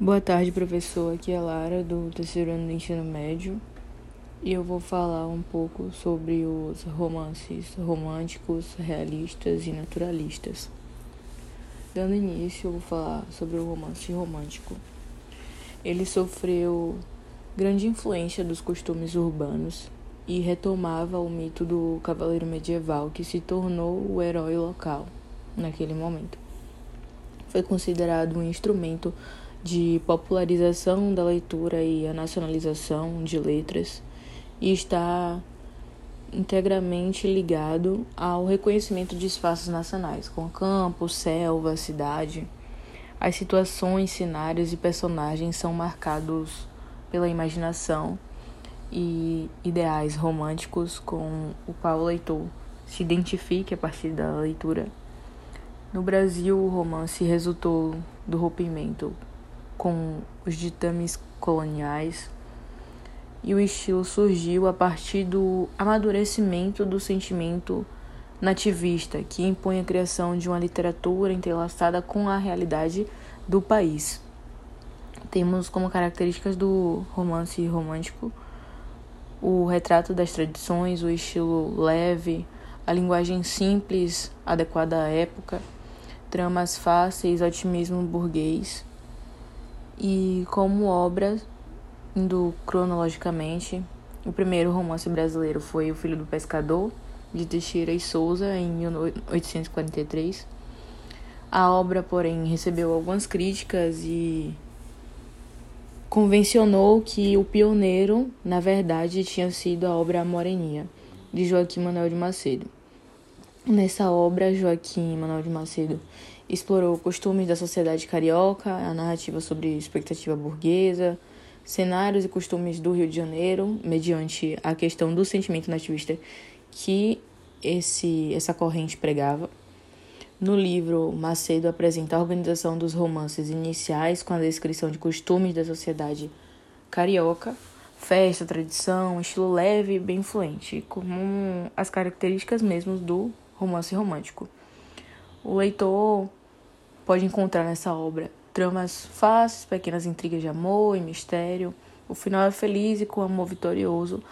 Boa tarde, professor. Aqui é Lara, do terceiro ano do ensino médio. E eu vou falar um pouco sobre os romances românticos, realistas e naturalistas. Dando início, eu vou falar sobre o romance romântico. Ele sofreu grande influência dos costumes urbanos e retomava o mito do cavaleiro medieval que se tornou o herói local naquele momento. Foi considerado um instrumento de popularização da leitura e a nacionalização de letras e está integramente ligado ao reconhecimento de espaços nacionais, como campo, selva, cidade. As situações, cenários e personagens são marcados pela imaginação e ideais românticos com o qual o leitor se identifique a partir da leitura. No Brasil, o romance resultou do rompimento com os ditames coloniais e o estilo surgiu a partir do amadurecimento do sentimento nativista, que impõe a criação de uma literatura entrelaçada com a realidade do país. Temos como características do romance romântico o retrato das tradições, o estilo leve, a linguagem simples, adequada à época, tramas fáceis, otimismo burguês e como obra, indo cronologicamente, o primeiro romance brasileiro foi O Filho do Pescador, de Teixeira e Souza, em 1843. A obra, porém, recebeu algumas críticas e convencionou que o pioneiro, na verdade, tinha sido a obra Moreninha, de Joaquim Manuel de Macedo. Nessa obra, Joaquim Manuel de Macedo explorou costumes da sociedade carioca, a narrativa sobre expectativa burguesa, cenários e costumes do Rio de Janeiro, mediante a questão do sentimento nativista que esse, essa corrente pregava. No livro, Macedo apresenta a organização dos romances iniciais com a descrição de costumes da sociedade carioca, festa, tradição, estilo leve e bem fluente, como as características mesmo do romance romântico. O leitor pode encontrar nessa obra tramas fáceis, pequenas intrigas de amor e mistério. O final é feliz e com amor vitorioso,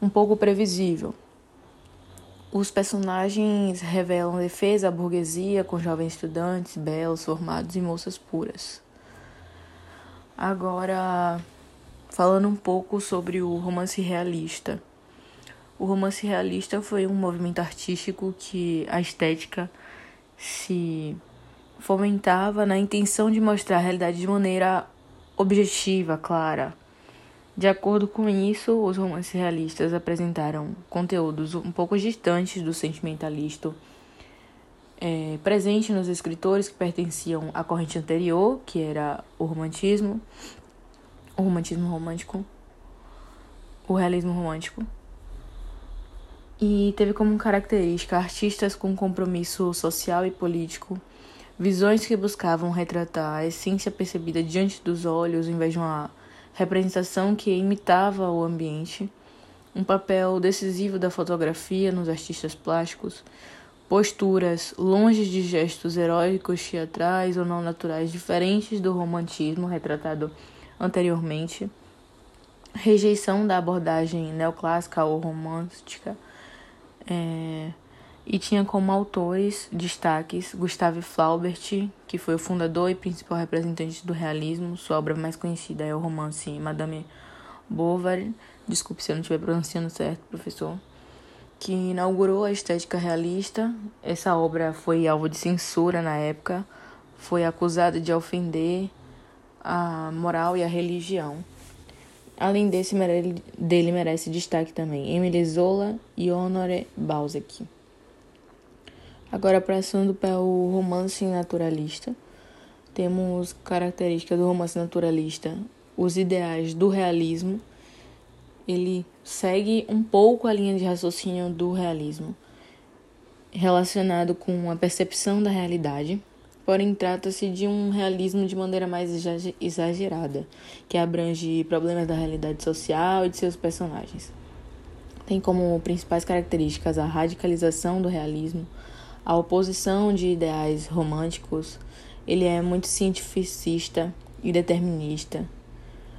um pouco previsível. Os personagens revelam defesa à burguesia com jovens estudantes, belos, formados e moças puras. Agora, falando um pouco sobre o romance realista. O romance realista foi um movimento artístico que a estética se fomentava na intenção de mostrar a realidade de maneira objetiva, clara. De acordo com isso, os romances realistas apresentaram conteúdos um pouco distantes do sentimentalista é, presente nos escritores que pertenciam à corrente anterior, que era o romantismo, o romantismo romântico, o realismo romântico e teve como característica artistas com compromisso social e político, visões que buscavam retratar a essência percebida diante dos olhos em vez de uma representação que imitava o ambiente, um papel decisivo da fotografia nos artistas plásticos, posturas longe de gestos heróicos, teatrais ou não naturais diferentes do romantismo retratado anteriormente, rejeição da abordagem neoclássica ou romântica é, e tinha como autores destaques Gustave Flaubert, que foi o fundador e principal representante do realismo. Sua obra mais conhecida é o romance Madame Bovary, desculpe se eu não estiver pronunciando certo, professor, que inaugurou a estética realista. Essa obra foi alvo de censura na época, foi acusada de ofender a moral e a religião. Além desse, dele merece destaque também Emile Zola e Honore Balzac. Agora, passando para o romance naturalista, temos características do romance naturalista, os ideais do realismo. Ele segue um pouco a linha de raciocínio do realismo, relacionado com a percepção da realidade porém trata-se de um realismo de maneira mais exagerada, que abrange problemas da realidade social e de seus personagens. Tem como principais características a radicalização do realismo, a oposição de ideais românticos, ele é muito cientificista, e determinista,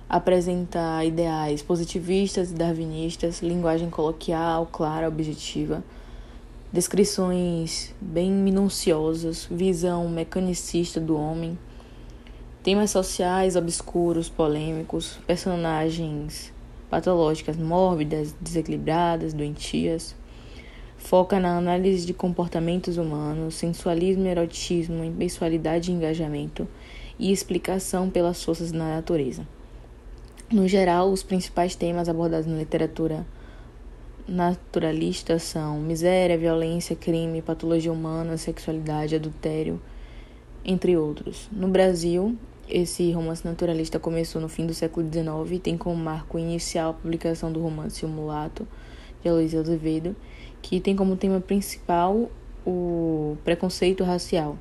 apresenta ideais positivistas e darwinistas, linguagem coloquial, clara, objetiva, descrições bem minuciosas, visão mecanicista do homem, temas sociais obscuros, polêmicos, personagens patológicas mórbidas, desequilibradas, doentias. Foca na análise de comportamentos humanos, sensualismo, erotismo, impessoalidade e engajamento e explicação pelas forças da natureza. No geral, os principais temas abordados na literatura naturalista são miséria, violência, crime, patologia humana, sexualidade, adultério, entre outros. No Brasil, esse romance naturalista começou no fim do século XIX e tem como marco inicial a publicação do romance O Mulato, de Aloysio Azevedo, que tem como tema principal o preconceito racial.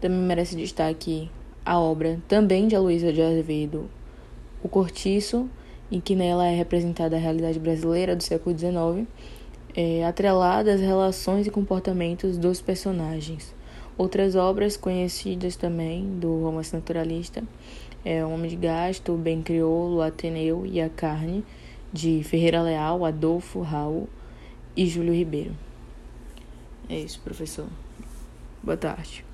Também merece destaque a obra também de Aloysio de Azevedo, o Cortiço, em que nela é representada a realidade brasileira do século XIX, é, atrelada às relações e comportamentos dos personagens. Outras obras conhecidas também do romance naturalista é O Homem de Gasto, O Bem Crioulo, Ateneu e a Carne, de Ferreira Leal, Adolfo Raul e Júlio Ribeiro. É isso, professor. Boa tarde.